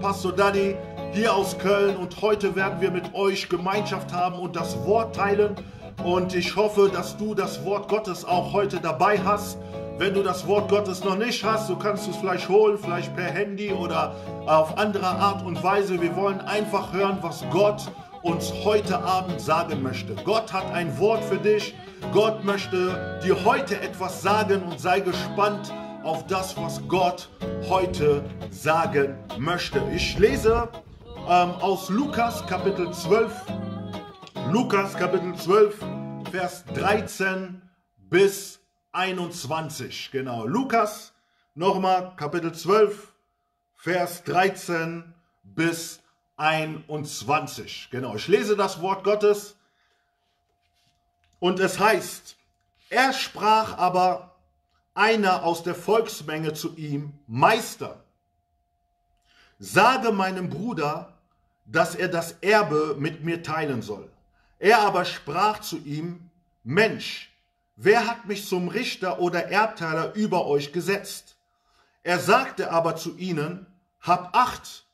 Pastor Danny hier aus Köln und heute werden wir mit euch Gemeinschaft haben und das Wort teilen. Und ich hoffe, dass du das Wort Gottes auch heute dabei hast. Wenn du das Wort Gottes noch nicht hast, so kannst du es vielleicht holen, vielleicht per Handy oder auf andere Art und Weise. Wir wollen einfach hören, was Gott uns heute Abend sagen möchte. Gott hat ein Wort für dich. Gott möchte dir heute etwas sagen und sei gespannt auf das, was Gott heute sagen möchte. Ich lese ähm, aus Lukas Kapitel 12, Lukas Kapitel 12, Vers 13 bis 21. Genau, Lukas nochmal Kapitel 12, Vers 13 bis 21. Genau, ich lese das Wort Gottes und es heißt, er sprach aber einer aus der Volksmenge zu ihm, Meister, sage meinem Bruder, dass er das Erbe mit mir teilen soll. Er aber sprach zu ihm, Mensch, wer hat mich zum Richter oder Erbteiler über euch gesetzt? Er sagte aber zu ihnen, habt Acht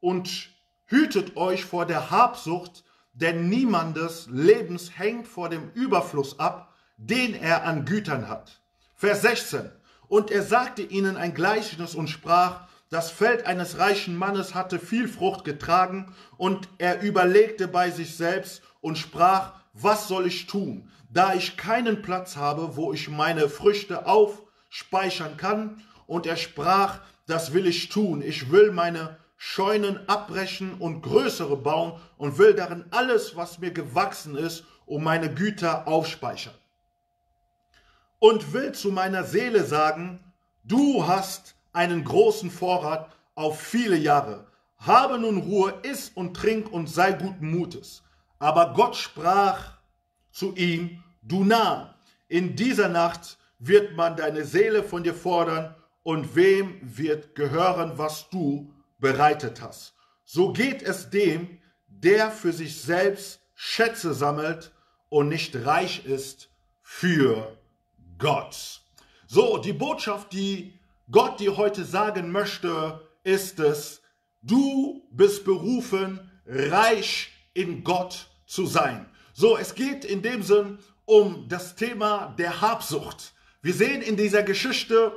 und hütet euch vor der Habsucht, denn niemandes Lebens hängt vor dem Überfluss ab, den er an Gütern hat. Vers 16. Und er sagte ihnen ein Gleichnis und sprach, das Feld eines reichen Mannes hatte viel Frucht getragen, und er überlegte bei sich selbst und sprach, was soll ich tun, da ich keinen Platz habe, wo ich meine Früchte aufspeichern kann? Und er sprach, das will ich tun, ich will meine Scheunen abbrechen und größere bauen und will darin alles, was mir gewachsen ist, um meine Güter aufspeichern und will zu meiner Seele sagen, du hast einen großen Vorrat auf viele Jahre. Habe nun Ruhe, iss und trink und sei guten Mutes. Aber Gott sprach zu ihm, du nah, in dieser Nacht wird man deine Seele von dir fordern und wem wird gehören, was du bereitet hast. So geht es dem, der für sich selbst Schätze sammelt und nicht reich ist für Gott. So, die Botschaft, die Gott dir heute sagen möchte, ist es, du bist berufen, reich in Gott zu sein. So, es geht in dem Sinn um das Thema der Habsucht. Wir sehen in dieser Geschichte,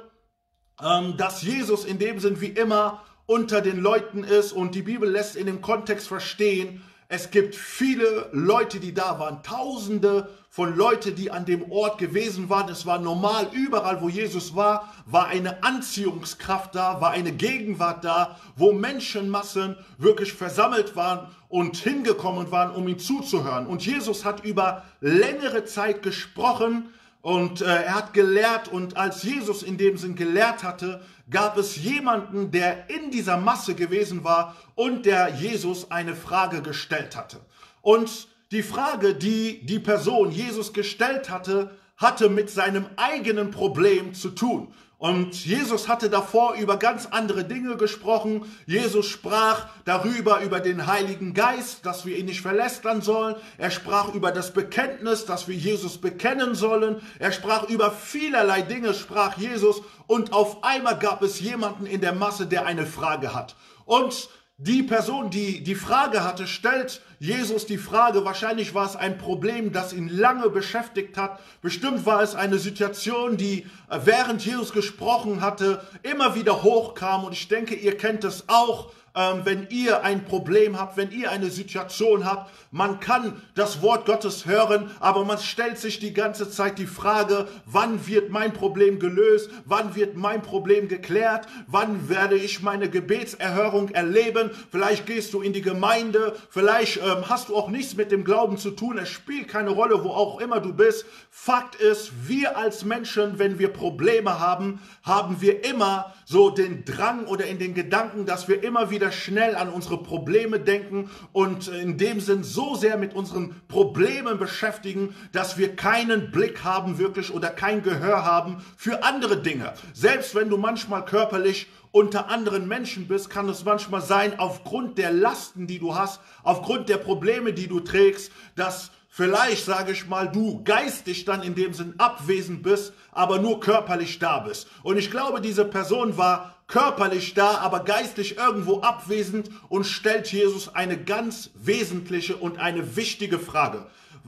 ähm, dass Jesus in dem Sinn wie immer unter den Leuten ist und die Bibel lässt in dem Kontext verstehen, es gibt viele Leute, die da waren, Tausende von Leuten, die an dem Ort gewesen waren. Es war normal, überall, wo Jesus war, war eine Anziehungskraft da, war eine Gegenwart da, wo Menschenmassen wirklich versammelt waren und hingekommen waren, um ihm zuzuhören. Und Jesus hat über längere Zeit gesprochen, und äh, er hat gelehrt und als Jesus in dem Sinn gelehrt hatte, gab es jemanden, der in dieser Masse gewesen war und der Jesus eine Frage gestellt hatte. Und die Frage, die die Person Jesus gestellt hatte, hatte mit seinem eigenen Problem zu tun. Und Jesus hatte davor über ganz andere Dinge gesprochen. Jesus sprach darüber, über den Heiligen Geist, dass wir ihn nicht verlästern sollen. Er sprach über das Bekenntnis, dass wir Jesus bekennen sollen. Er sprach über vielerlei Dinge, sprach Jesus. Und auf einmal gab es jemanden in der Masse, der eine Frage hat. Und die Person, die die Frage hatte, stellt Jesus die Frage, wahrscheinlich war es ein Problem, das ihn lange beschäftigt hat. Bestimmt war es eine Situation, die äh, während Jesus gesprochen hatte, immer wieder hochkam. Und ich denke, ihr kennt es auch ähm, wenn ihr ein Problem habt, wenn ihr eine Situation habt. Man kann das Wort Gottes hören, aber man stellt sich die ganze Zeit die Frage, wann wird mein Problem gelöst? Wann wird mein Problem geklärt? Wann werde ich meine Gebetserhörung erleben? Vielleicht gehst du in die Gemeinde, vielleicht ähm, hast du auch nichts mit dem Glauben zu tun. Es spielt keine Rolle, wo auch immer du bist. Fakt ist, wir als Menschen, wenn wir Probleme haben, haben wir immer so den Drang oder in den Gedanken, dass wir immer wieder schnell an unsere Probleme denken und in dem Sinn so sehr mit unseren Problemen beschäftigen, dass wir keinen Blick haben wirklich oder kein Gehör haben für andere Dinge. Selbst wenn du manchmal körperlich unter anderen Menschen bist, kann es manchmal sein, aufgrund der Lasten, die du hast, aufgrund der Probleme, die du trägst, dass vielleicht, sage ich mal, du geistig dann in dem Sinn abwesend bist, aber nur körperlich da bist. Und ich glaube, diese Person war körperlich da, aber geistlich irgendwo abwesend und stellt Jesus eine ganz wesentliche und eine wichtige Frage.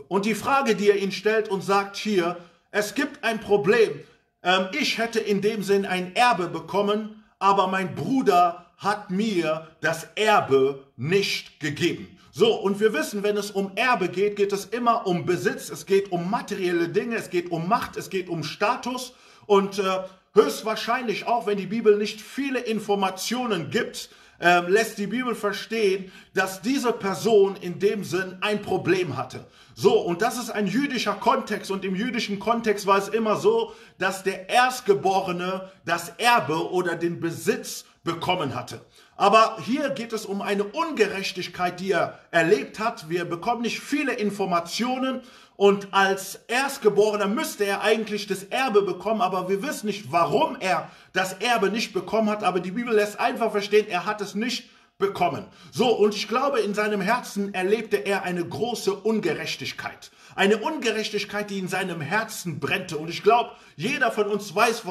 Und die Frage, die er ihn stellt und sagt hier, es gibt ein Problem. Ähm, ich hätte in dem Sinn ein Erbe bekommen, aber mein Bruder hat mir das Erbe nicht gegeben. So, und wir wissen, wenn es um Erbe geht, geht es immer um Besitz, es geht um materielle Dinge, es geht um Macht, es geht um Status und äh, höchstwahrscheinlich auch, wenn die Bibel nicht viele Informationen gibt, äh, lässt die Bibel verstehen, dass diese Person in dem Sinn ein Problem hatte. So, und das ist ein jüdischer Kontext und im jüdischen Kontext war es immer so, dass der Erstgeborene das Erbe oder den Besitz bekommen hatte. Aber hier geht es um eine Ungerechtigkeit, die er erlebt hat. Wir bekommen nicht viele Informationen und als Erstgeborener müsste er eigentlich das Erbe bekommen, aber wir wissen nicht, warum er das Erbe nicht bekommen hat. Aber die Bibel lässt einfach verstehen, er hat es nicht bekommen. So, und ich glaube, in seinem Herzen erlebte er eine große Ungerechtigkeit. Eine Ungerechtigkeit, die in seinem Herzen brennte. Und ich glaube, jeder von uns weiß, äh,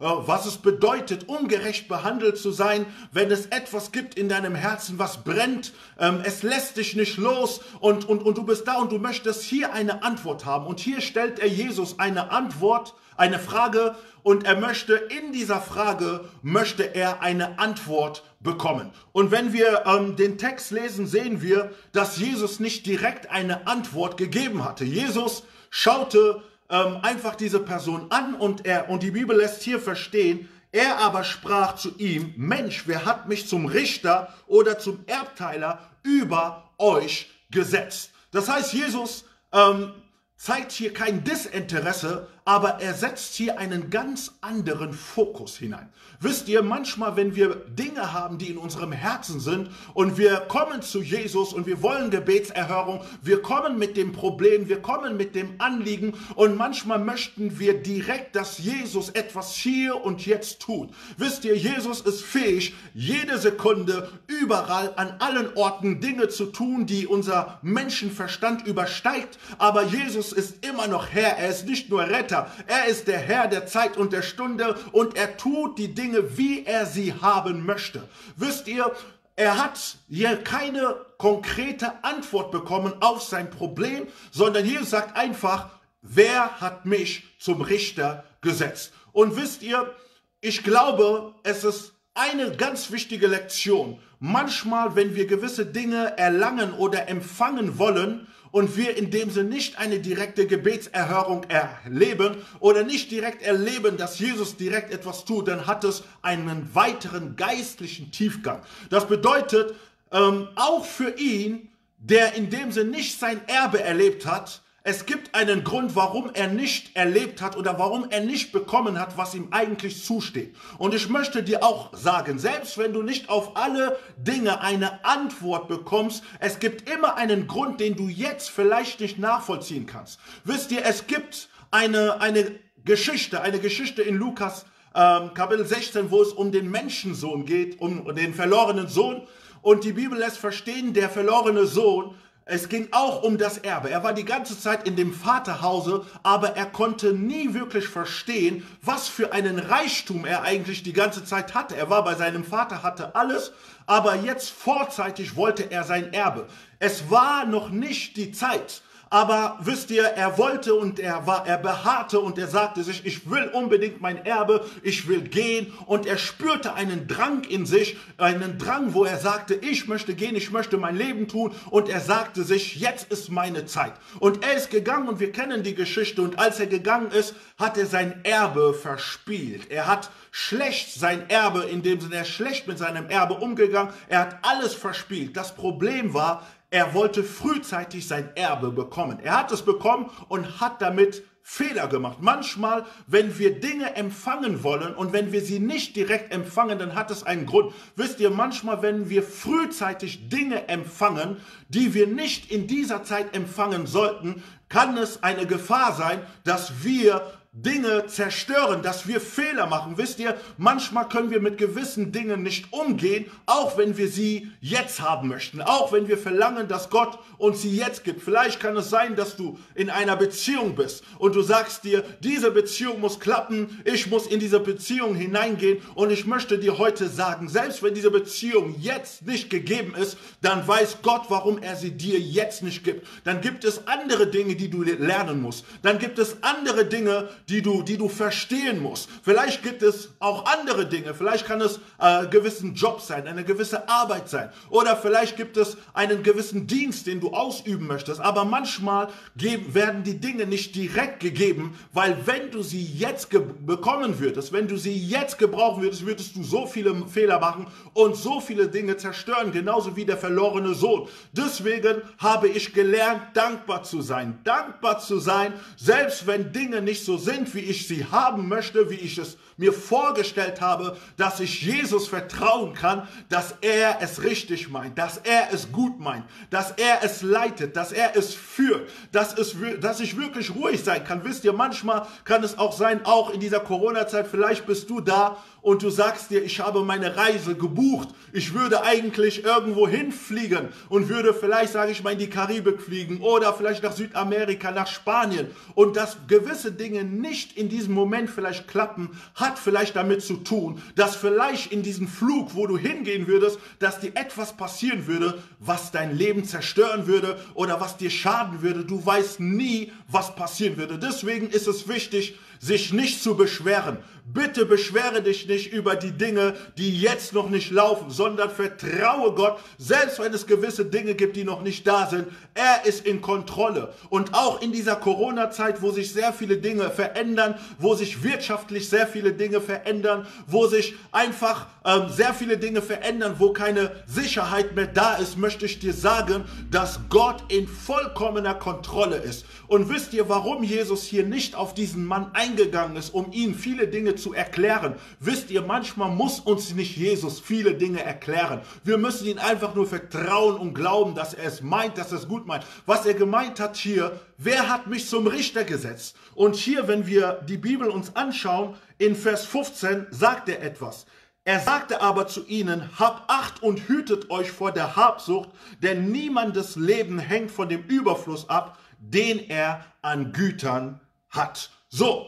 was es bedeutet, ungerecht behandelt zu sein, wenn es etwas gibt in deinem Herzen, was brennt, ähm, es lässt dich nicht los und, und, und du bist da und du möchtest hier eine Antwort haben. Und hier stellt er Jesus eine Antwort, eine Frage und er möchte in dieser Frage, möchte er eine Antwort bekommen. Und wenn wir ähm, den Text lesen, sehen wir, dass Jesus nicht direkt eine Antwort gegeben hatte. Jesus schaute ähm, einfach diese Person an und er, und die Bibel lässt hier verstehen, er aber sprach zu ihm, Mensch, wer hat mich zum Richter oder zum Erbteiler über euch gesetzt? Das heißt, Jesus ähm, zeigt hier kein Disinteresse, aber er setzt hier einen ganz anderen Fokus hinein. Wisst ihr, manchmal, wenn wir Dinge haben, die in unserem Herzen sind und wir kommen zu Jesus und wir wollen Gebetserhörung, wir kommen mit dem Problem, wir kommen mit dem Anliegen und manchmal möchten wir direkt, dass Jesus etwas hier und jetzt tut. Wisst ihr, Jesus ist fähig, jede Sekunde überall an allen Orten Dinge zu tun, die unser Menschenverstand übersteigt, aber Jesus ist immer noch Herr, er ist nicht nur Retter, Retter. Er ist der Herr der Zeit und der Stunde und er tut die Dinge, wie er sie haben möchte. Wisst ihr, er hat hier keine konkrete Antwort bekommen auf sein Problem, sondern Jesus sagt einfach, wer hat mich zum Richter gesetzt? Und wisst ihr, ich glaube, es ist eine ganz wichtige Lektion. Manchmal, wenn wir gewisse Dinge erlangen oder empfangen wollen, und wir in dem Sinne nicht eine direkte Gebetserhörung erleben oder nicht direkt erleben, dass Jesus direkt etwas tut, dann hat es einen weiteren geistlichen Tiefgang. Das bedeutet, ähm, auch für ihn, der in dem Sinne nicht sein Erbe erlebt hat, es gibt einen Grund, warum er nicht erlebt hat oder warum er nicht bekommen hat, was ihm eigentlich zusteht. Und ich möchte dir auch sagen, selbst wenn du nicht auf alle Dinge eine Antwort bekommst, es gibt immer einen Grund, den du jetzt vielleicht nicht nachvollziehen kannst. Wisst ihr, es gibt eine, eine Geschichte, eine Geschichte in Lukas ähm, Kapitel 16, wo es um den Menschensohn geht, um den verlorenen Sohn. Und die Bibel lässt verstehen, der verlorene Sohn es ging auch um das Erbe. Er war die ganze Zeit in dem Vaterhause, aber er konnte nie wirklich verstehen, was für einen Reichtum er eigentlich die ganze Zeit hatte. Er war bei seinem Vater, hatte alles, aber jetzt vorzeitig wollte er sein Erbe. Es war noch nicht die Zeit, aber wisst ihr, er wollte und er war, er beharrte und er sagte sich, ich will unbedingt mein Erbe, ich will gehen. Und er spürte einen Drang in sich, einen Drang, wo er sagte, ich möchte gehen, ich möchte mein Leben tun. Und er sagte sich, jetzt ist meine Zeit. Und er ist gegangen und wir kennen die Geschichte. Und als er gegangen ist, hat er sein Erbe verspielt. Er hat schlecht sein Erbe, in dem Sinne, er ist schlecht mit seinem Erbe umgegangen. Er hat alles verspielt. Das Problem war, er wollte frühzeitig sein Erbe bekommen. Er hat es bekommen und hat damit Fehler gemacht. Manchmal, wenn wir Dinge empfangen wollen und wenn wir sie nicht direkt empfangen, dann hat es einen Grund. Wisst ihr, manchmal, wenn wir frühzeitig Dinge empfangen, die wir nicht in dieser Zeit empfangen sollten, kann es eine Gefahr sein, dass wir Dinge zerstören, dass wir Fehler machen. Wisst ihr, manchmal können wir mit gewissen Dingen nicht umgehen, auch wenn wir sie jetzt haben möchten, auch wenn wir verlangen, dass Gott uns sie jetzt gibt. Vielleicht kann es sein, dass du in einer Beziehung bist und du sagst dir, diese Beziehung muss klappen, ich muss in diese Beziehung hineingehen und ich möchte dir heute sagen, selbst wenn diese Beziehung jetzt nicht gegeben ist, dann weiß Gott, warum er sie dir jetzt nicht gibt. Dann gibt es andere Dinge, die du lernen musst. Dann gibt es andere Dinge, die du, die du verstehen musst. Vielleicht gibt es auch andere Dinge. Vielleicht kann es äh, gewissen Job sein, eine gewisse Arbeit sein. Oder vielleicht gibt es einen gewissen Dienst, den du ausüben möchtest. Aber manchmal geben, werden die Dinge nicht direkt gegeben, weil wenn du sie jetzt bekommen würdest, wenn du sie jetzt gebrauchen würdest, würdest du so viele Fehler machen und so viele Dinge zerstören, genauso wie der verlorene Sohn. Deswegen habe ich gelernt, dankbar zu sein. Dankbar zu sein, selbst wenn Dinge nicht so sind, sind, wie ich sie haben möchte, wie ich es mir vorgestellt habe, dass ich Jesus vertrauen kann, dass er es richtig meint, dass er es gut meint, dass er es leitet, dass er es führt, dass, es, dass ich wirklich ruhig sein kann. Wisst ihr, manchmal kann es auch sein, auch in dieser Corona-Zeit, vielleicht bist du da und du sagst dir, ich habe meine Reise gebucht, ich würde eigentlich irgendwo hinfliegen und würde vielleicht, sage ich mal, in die Karibik fliegen oder vielleicht nach Südamerika, nach Spanien und dass gewisse Dinge nicht in diesem Moment vielleicht klappen, hat vielleicht damit zu tun, dass vielleicht in diesem Flug, wo du hingehen würdest, dass dir etwas passieren würde, was dein Leben zerstören würde oder was dir schaden würde. Du weißt nie, was passieren würde. Deswegen ist es wichtig, sich nicht zu beschweren. Bitte beschwere dich nicht über die Dinge, die jetzt noch nicht laufen, sondern vertraue Gott, selbst wenn es gewisse Dinge gibt, die noch nicht da sind. Er ist in Kontrolle. Und auch in dieser Corona-Zeit, wo sich sehr viele Dinge verändern, wo sich wirtschaftlich sehr viele Dinge verändern, wo sich einfach ähm, sehr viele Dinge verändern, wo keine Sicherheit mehr da ist, möchte ich dir sagen, dass Gott in vollkommener Kontrolle ist. Und wisst ihr, warum Jesus hier nicht auf diesen Mann eingegangen ist, um ihm viele Dinge zu erklären? Wisst ihr, manchmal muss uns nicht Jesus viele Dinge erklären. Wir müssen ihn einfach nur vertrauen und glauben, dass er es meint, dass er es gut meint. Was er gemeint hat hier, wer hat mich zum Richter gesetzt? Und hier, wenn wir die Bibel uns anschauen, in Vers 15 sagt er etwas. Er sagte aber zu ihnen, habt Acht und hütet euch vor der Habsucht, denn niemandes Leben hängt von dem Überfluss ab, den er an Gütern hat. So,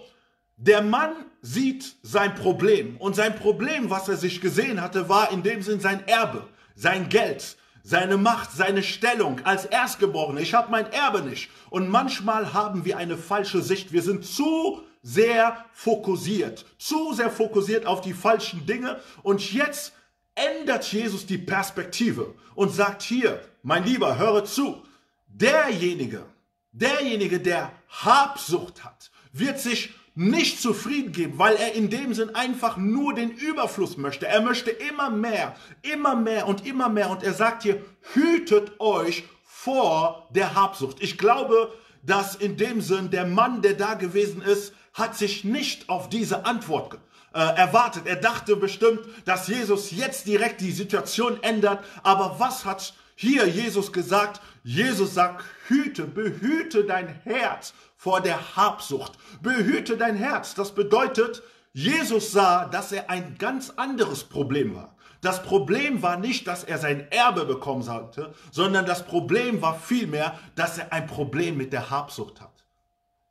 der Mann sieht sein Problem und sein Problem, was er sich gesehen hatte, war in dem Sinn sein Erbe, sein Geld, seine Macht, seine Stellung als Erstgeborener. Ich habe mein Erbe nicht. Und manchmal haben wir eine falsche Sicht. Wir sind zu sehr fokussiert, zu sehr fokussiert auf die falschen Dinge. Und jetzt ändert Jesus die Perspektive und sagt hier, mein Lieber, höre zu, derjenige, Derjenige, der Habsucht hat, wird sich nicht zufrieden geben, weil er in dem Sinn einfach nur den Überfluss möchte. Er möchte immer mehr, immer mehr und immer mehr. Und er sagt hier, hütet euch vor der Habsucht. Ich glaube, dass in dem Sinn der Mann, der da gewesen ist, hat sich nicht auf diese Antwort äh, erwartet. Er dachte bestimmt, dass Jesus jetzt direkt die Situation ändert. Aber was hat hier Jesus gesagt? Jesus sagt, hüte, behüte dein Herz vor der Habsucht. Behüte dein Herz. Das bedeutet, Jesus sah, dass er ein ganz anderes Problem war. Das Problem war nicht, dass er sein Erbe bekommen sollte, sondern das Problem war vielmehr, dass er ein Problem mit der Habsucht hat.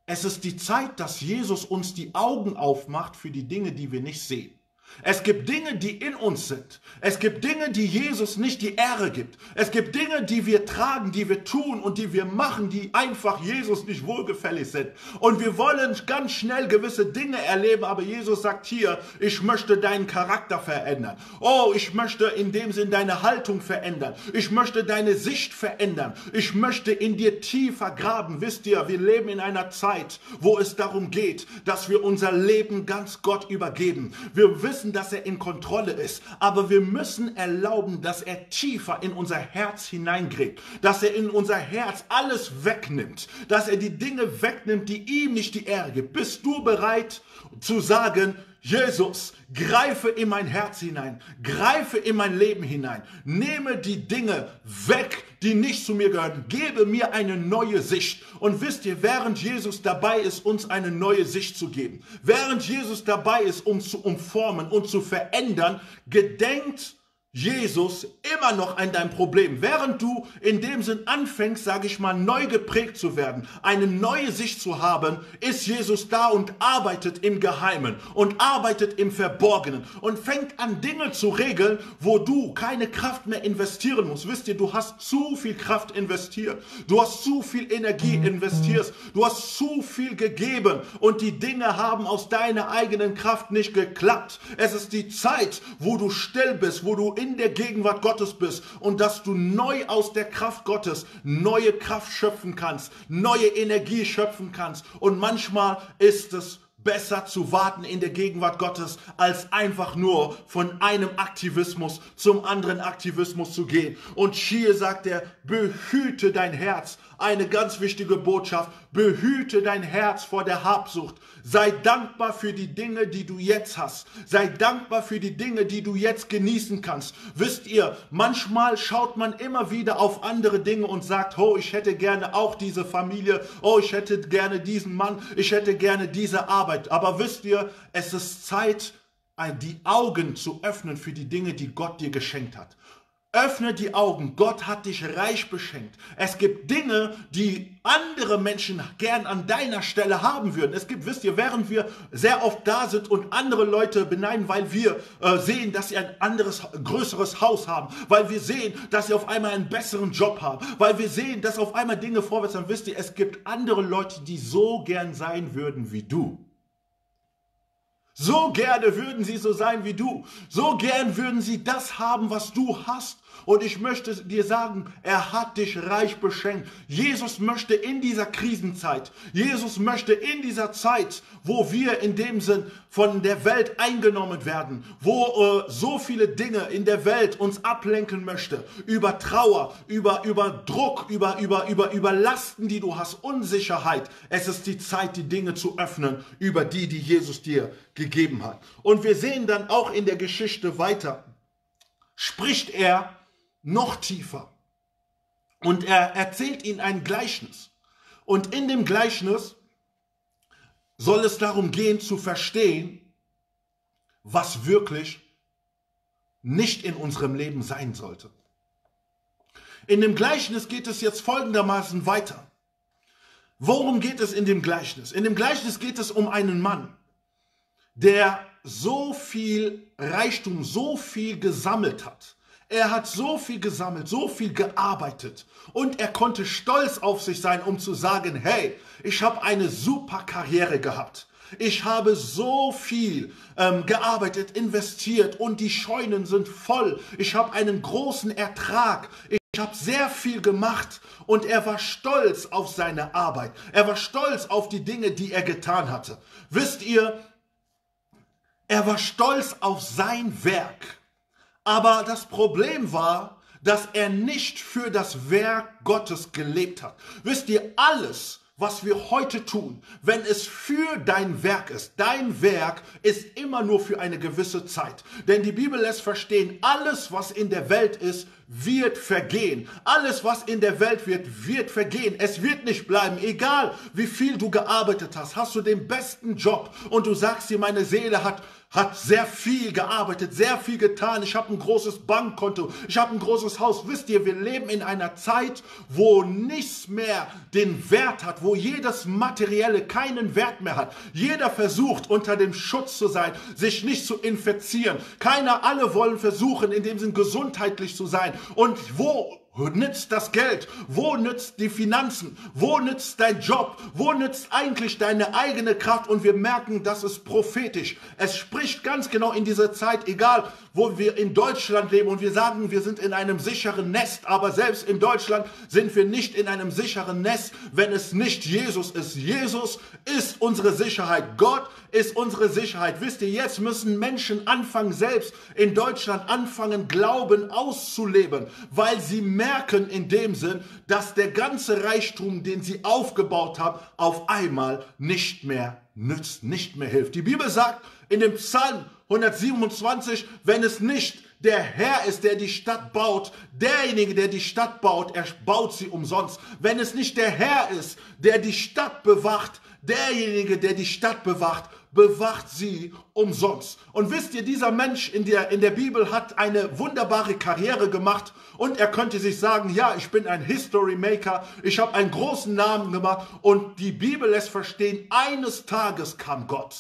Es ist die Zeit, dass Jesus uns die Augen aufmacht für die Dinge, die wir nicht sehen. Es gibt Dinge, die in uns sind. Es gibt Dinge, die Jesus nicht die Ehre gibt. Es gibt Dinge, die wir tragen, die wir tun und die wir machen, die einfach Jesus nicht wohlgefällig sind. Und wir wollen ganz schnell gewisse Dinge erleben, aber Jesus sagt hier, ich möchte deinen Charakter verändern. Oh, ich möchte in dem Sinn deine Haltung verändern. Ich möchte deine Sicht verändern. Ich möchte in dir tiefer graben. Wisst ihr, wir leben in einer Zeit, wo es darum geht, dass wir unser Leben ganz Gott übergeben. Wir wissen, wissen, dass er in Kontrolle ist, aber wir müssen erlauben, dass er tiefer in unser Herz hineingräbt, dass er in unser Herz alles wegnimmt, dass er die Dinge wegnimmt, die ihm nicht die Ehre gibt. Bist du bereit zu sagen, Jesus, greife in mein Herz hinein, greife in mein Leben hinein, nehme die Dinge weg, die nicht zu mir gehören, gebe mir eine neue Sicht. Und wisst ihr, während Jesus dabei ist, uns eine neue Sicht zu geben, während Jesus dabei ist, uns zu umformen und zu verändern, gedenkt Jesus immer noch an dein Problem. Während du in dem Sinn anfängst, sage ich mal, neu geprägt zu werden, eine neue Sicht zu haben, ist Jesus da und arbeitet im Geheimen und arbeitet im Verborgenen und fängt an Dinge zu regeln, wo du keine Kraft mehr investieren musst. Wisst ihr, du hast zu viel Kraft investiert. Du hast zu viel Energie investiert. Du hast zu viel gegeben und die Dinge haben aus deiner eigenen Kraft nicht geklappt. Es ist die Zeit, wo du still bist, wo du in der Gegenwart Gottes bist und dass du neu aus der Kraft Gottes neue Kraft schöpfen kannst, neue Energie schöpfen kannst. Und manchmal ist es besser zu warten in der Gegenwart Gottes, als einfach nur von einem Aktivismus zum anderen Aktivismus zu gehen. Und hier sagt er, behüte dein Herz. Eine ganz wichtige Botschaft, behüte dein Herz vor der Habsucht. Sei dankbar für die Dinge, die du jetzt hast. Sei dankbar für die Dinge, die du jetzt genießen kannst. Wisst ihr, manchmal schaut man immer wieder auf andere Dinge und sagt, oh, ich hätte gerne auch diese Familie, oh, ich hätte gerne diesen Mann, ich hätte gerne diese Arbeit. Aber wisst ihr, es ist Zeit, die Augen zu öffnen für die Dinge, die Gott dir geschenkt hat. Öffne die Augen. Gott hat dich reich beschenkt. Es gibt Dinge, die andere Menschen gern an deiner Stelle haben würden. Es gibt, wisst ihr, während wir sehr oft da sind und andere Leute beneiden, weil wir äh, sehen, dass sie ein anderes, größeres Haus haben, weil wir sehen, dass sie auf einmal einen besseren Job haben, weil wir sehen, dass auf einmal Dinge vorwärts haben. Wisst ihr, es gibt andere Leute, die so gern sein würden wie du. So gerne würden sie so sein wie du. So gern würden sie das haben, was du hast. Und ich möchte dir sagen, er hat dich reich beschenkt. Jesus möchte in dieser Krisenzeit, Jesus möchte in dieser Zeit, wo wir in dem Sinn von der Welt eingenommen werden, wo äh, so viele Dinge in der Welt uns ablenken möchte, über Trauer, über, über Druck, über, über, über, über Lasten, die du hast, Unsicherheit. Es ist die Zeit, die Dinge zu öffnen, über die, die Jesus dir gegeben hat. Und wir sehen dann auch in der Geschichte weiter, spricht er noch tiefer. Und er erzählt ihnen ein Gleichnis. Und in dem Gleichnis soll es darum gehen zu verstehen, was wirklich nicht in unserem Leben sein sollte. In dem Gleichnis geht es jetzt folgendermaßen weiter. Worum geht es in dem Gleichnis? In dem Gleichnis geht es um einen Mann, der so viel Reichtum, so viel gesammelt hat. Er hat so viel gesammelt, so viel gearbeitet und er konnte stolz auf sich sein, um zu sagen, hey, ich habe eine super Karriere gehabt. Ich habe so viel ähm, gearbeitet, investiert und die Scheunen sind voll. Ich habe einen großen Ertrag. Ich habe sehr viel gemacht und er war stolz auf seine Arbeit. Er war stolz auf die Dinge, die er getan hatte. Wisst ihr, er war stolz auf sein Werk. Aber das Problem war, dass er nicht für das Werk Gottes gelebt hat. Wisst ihr, alles, was wir heute tun, wenn es für dein Werk ist, dein Werk ist immer nur für eine gewisse Zeit. Denn die Bibel lässt verstehen, alles, was in der Welt ist, wird vergehen. Alles, was in der Welt wird, wird vergehen. Es wird nicht bleiben. Egal, wie viel du gearbeitet hast, hast du den besten Job und du sagst dir, meine Seele hat hat sehr viel gearbeitet, sehr viel getan. Ich habe ein großes Bankkonto, ich habe ein großes Haus. Wisst ihr, wir leben in einer Zeit, wo nichts mehr den Wert hat, wo jedes Materielle keinen Wert mehr hat. Jeder versucht unter dem Schutz zu sein, sich nicht zu infizieren. Keiner, alle wollen versuchen, in dem Sinn gesundheitlich zu sein. Und wo nützt das Geld? Wo nützt die Finanzen? Wo nützt dein Job? Wo nützt eigentlich deine eigene Kraft? Und wir merken, das ist prophetisch. Es spricht ganz genau in dieser Zeit, egal wo wir in Deutschland leben und wir sagen, wir sind in einem sicheren Nest, aber selbst in Deutschland sind wir nicht in einem sicheren Nest, wenn es nicht Jesus ist. Jesus ist unsere Sicherheit. Gott ist unsere Sicherheit. Wisst ihr, jetzt müssen Menschen anfangen, selbst in Deutschland anfangen, Glauben auszuleben, weil sie merken, merken in dem Sinn, dass der ganze Reichtum, den sie aufgebaut haben, auf einmal nicht mehr nützt, nicht mehr hilft. Die Bibel sagt in dem Psalm 127, wenn es nicht der Herr ist, der die Stadt baut, derjenige, der die Stadt baut, er baut sie umsonst. Wenn es nicht der Herr ist, der die Stadt bewacht, derjenige, der die Stadt bewacht, bewacht sie umsonst. Und wisst ihr, dieser Mensch in der, in der Bibel hat eine wunderbare Karriere gemacht und er könnte sich sagen, ja, ich bin ein History Maker, ich habe einen großen Namen gemacht und die Bibel lässt verstehen, eines Tages kam Gott.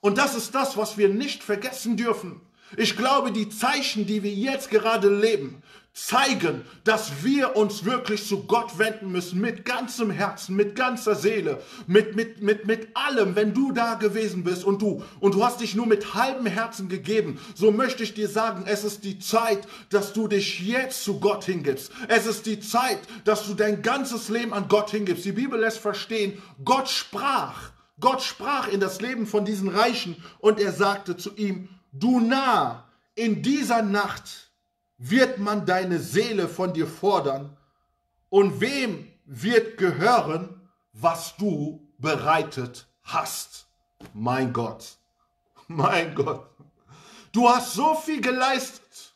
Und das ist das, was wir nicht vergessen dürfen. Ich glaube, die Zeichen, die wir jetzt gerade leben, zeigen, dass wir uns wirklich zu Gott wenden müssen, mit ganzem Herzen, mit ganzer Seele, mit, mit, mit, mit allem. Wenn du da gewesen bist und du, und du hast dich nur mit halbem Herzen gegeben, so möchte ich dir sagen, es ist die Zeit, dass du dich jetzt zu Gott hingibst. Es ist die Zeit, dass du dein ganzes Leben an Gott hingibst. Die Bibel lässt verstehen, Gott sprach. Gott sprach in das Leben von diesen Reichen und er sagte zu ihm, du nah, in dieser Nacht wird man deine Seele von dir fordern und wem wird gehören, was du bereitet hast. Mein Gott, mein Gott, du hast so viel geleistet,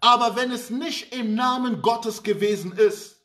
aber wenn es nicht im Namen Gottes gewesen ist,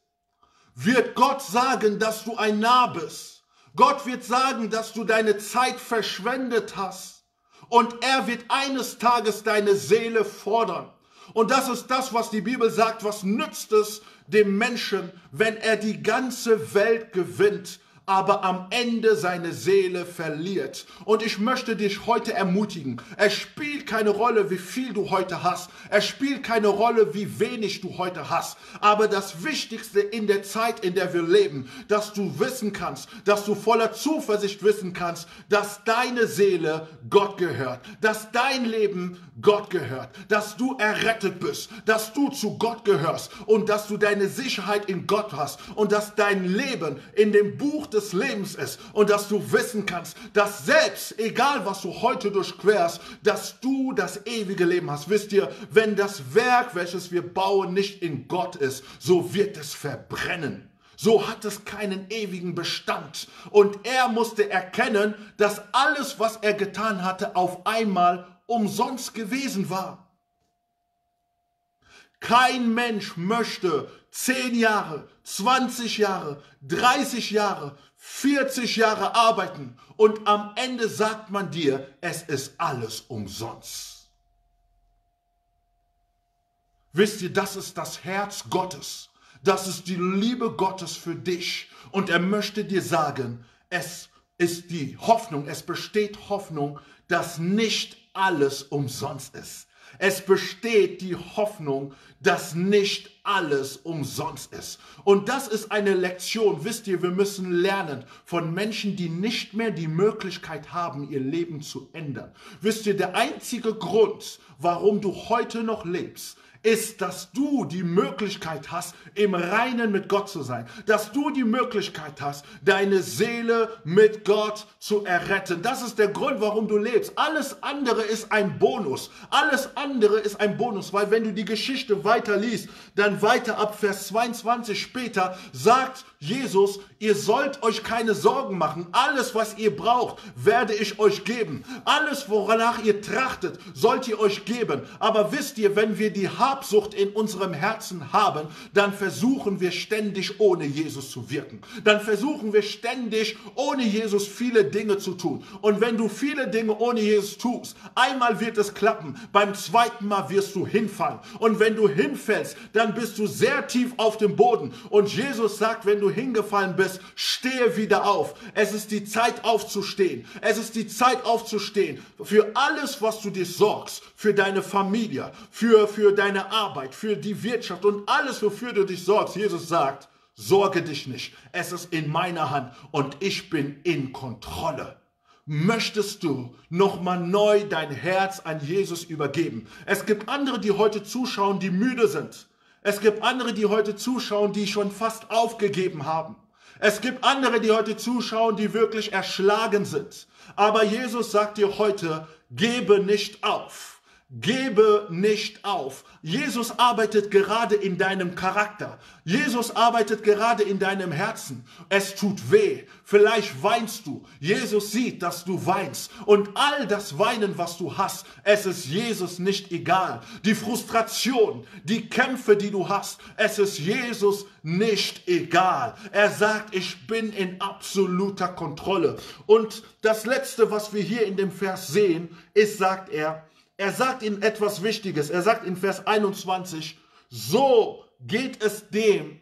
wird Gott sagen, dass du ein Narr bist. Gott wird sagen, dass du deine Zeit verschwendet hast. Und er wird eines Tages deine Seele fordern. Und das ist das, was die Bibel sagt. Was nützt es dem Menschen, wenn er die ganze Welt gewinnt, aber am Ende seine Seele verliert. Und ich möchte dich heute ermutigen. Es spielt keine Rolle, wie viel du heute hast. Es spielt keine Rolle, wie wenig du heute hast. Aber das Wichtigste in der Zeit, in der wir leben, dass du wissen kannst, dass du voller Zuversicht wissen kannst, dass deine Seele Gott gehört, dass dein Leben Gott gehört, dass du errettet bist, dass du zu Gott gehörst und dass du deine Sicherheit in Gott hast und dass dein Leben in dem Buch des des Lebens ist und dass du wissen kannst, dass selbst, egal was du heute durchquerst, dass du das ewige Leben hast. Wisst ihr, wenn das Werk, welches wir bauen, nicht in Gott ist, so wird es verbrennen. So hat es keinen ewigen Bestand. Und er musste erkennen, dass alles, was er getan hatte, auf einmal umsonst gewesen war. Kein Mensch möchte 10 Jahre, 20 Jahre, 30 Jahre 40 Jahre arbeiten und am Ende sagt man dir, es ist alles umsonst. Wisst ihr, das ist das Herz Gottes. Das ist die Liebe Gottes für dich. Und er möchte dir sagen, es ist die Hoffnung, es besteht Hoffnung, dass nicht alles umsonst ist. Es besteht die Hoffnung, dass nicht alles umsonst ist. Und das ist eine Lektion. Wisst ihr, wir müssen lernen von Menschen, die nicht mehr die Möglichkeit haben, ihr Leben zu ändern. Wisst ihr, der einzige Grund, warum du heute noch lebst, ist, dass du die Möglichkeit hast, im Reinen mit Gott zu sein. Dass du die Möglichkeit hast, deine Seele mit Gott zu erretten. Das ist der Grund, warum du lebst. Alles andere ist ein Bonus. Alles andere ist ein Bonus, weil wenn du die Geschichte weiter liest, dann weiter ab Vers 22 später sagt Jesus, ihr sollt euch keine Sorgen machen. Alles, was ihr braucht, werde ich euch geben. Alles, woranach ihr trachtet, sollt ihr euch geben. Aber wisst ihr, wenn wir die Habsucht in unserem Herzen haben, dann versuchen wir ständig ohne Jesus zu wirken. Dann versuchen wir ständig ohne Jesus viele Dinge zu tun. Und wenn du viele Dinge ohne Jesus tust, einmal wird es klappen, beim zweiten Mal wirst du hinfallen. Und wenn du hinfällst, dann bist du sehr tief auf dem Boden. Und Jesus sagt, wenn du hingefallen bist, stehe wieder auf. Es ist die Zeit aufzustehen. Es ist die Zeit aufzustehen für alles, was du dir sorgst, für deine Familie, für, für deine Arbeit, für die Wirtschaft und alles, wofür du dich sorgst. Jesus sagt, sorge dich nicht. Es ist in meiner Hand und ich bin in Kontrolle möchtest du nochmal neu dein Herz an Jesus übergeben. Es gibt andere, die heute zuschauen, die müde sind. Es gibt andere, die heute zuschauen, die schon fast aufgegeben haben. Es gibt andere, die heute zuschauen, die wirklich erschlagen sind. Aber Jesus sagt dir heute, gebe nicht auf. Gebe nicht auf. Jesus arbeitet gerade in deinem Charakter. Jesus arbeitet gerade in deinem Herzen. Es tut weh. Vielleicht weinst du. Jesus sieht, dass du weinst. Und all das Weinen, was du hast, es ist Jesus nicht egal. Die Frustration, die Kämpfe, die du hast, es ist Jesus nicht egal. Er sagt, ich bin in absoluter Kontrolle. Und das Letzte, was wir hier in dem Vers sehen, ist, sagt er, er sagt ihnen etwas Wichtiges. Er sagt in Vers 21, so geht es dem,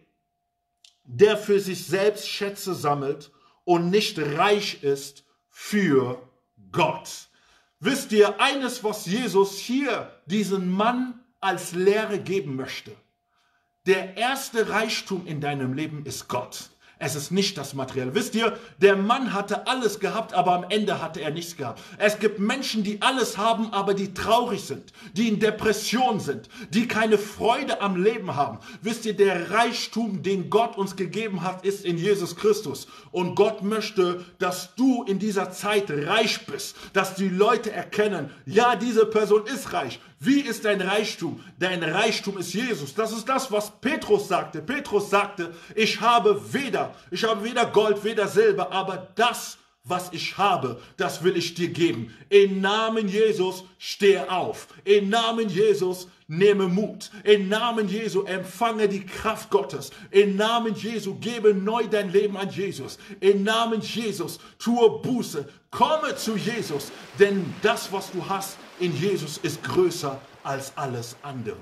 der für sich selbst Schätze sammelt und nicht reich ist für Gott. Wisst ihr, eines, was Jesus hier diesen Mann als Lehre geben möchte. Der erste Reichtum in deinem Leben ist Gott. Es ist nicht das Materielle. Wisst ihr, der Mann hatte alles gehabt, aber am Ende hatte er nichts gehabt. Es gibt Menschen, die alles haben, aber die traurig sind, die in Depression sind, die keine Freude am Leben haben. Wisst ihr, der Reichtum, den Gott uns gegeben hat, ist in Jesus Christus. Und Gott möchte, dass du in dieser Zeit reich bist, dass die Leute erkennen, ja, diese Person ist reich. Wie ist dein Reichtum? Dein Reichtum ist Jesus. Das ist das, was Petrus sagte. Petrus sagte, ich habe weder, ich habe weder Gold, weder Silber, aber das, was ich habe, das will ich dir geben. Im Namen Jesus stehe auf. Im Namen Jesus nehme Mut. Im Namen Jesu empfange die Kraft Gottes. Im Namen Jesu gebe neu dein Leben an Jesus. Im Namen Jesus tue Buße. Komme zu Jesus, denn das, was du hast in Jesus, ist größer als alles andere.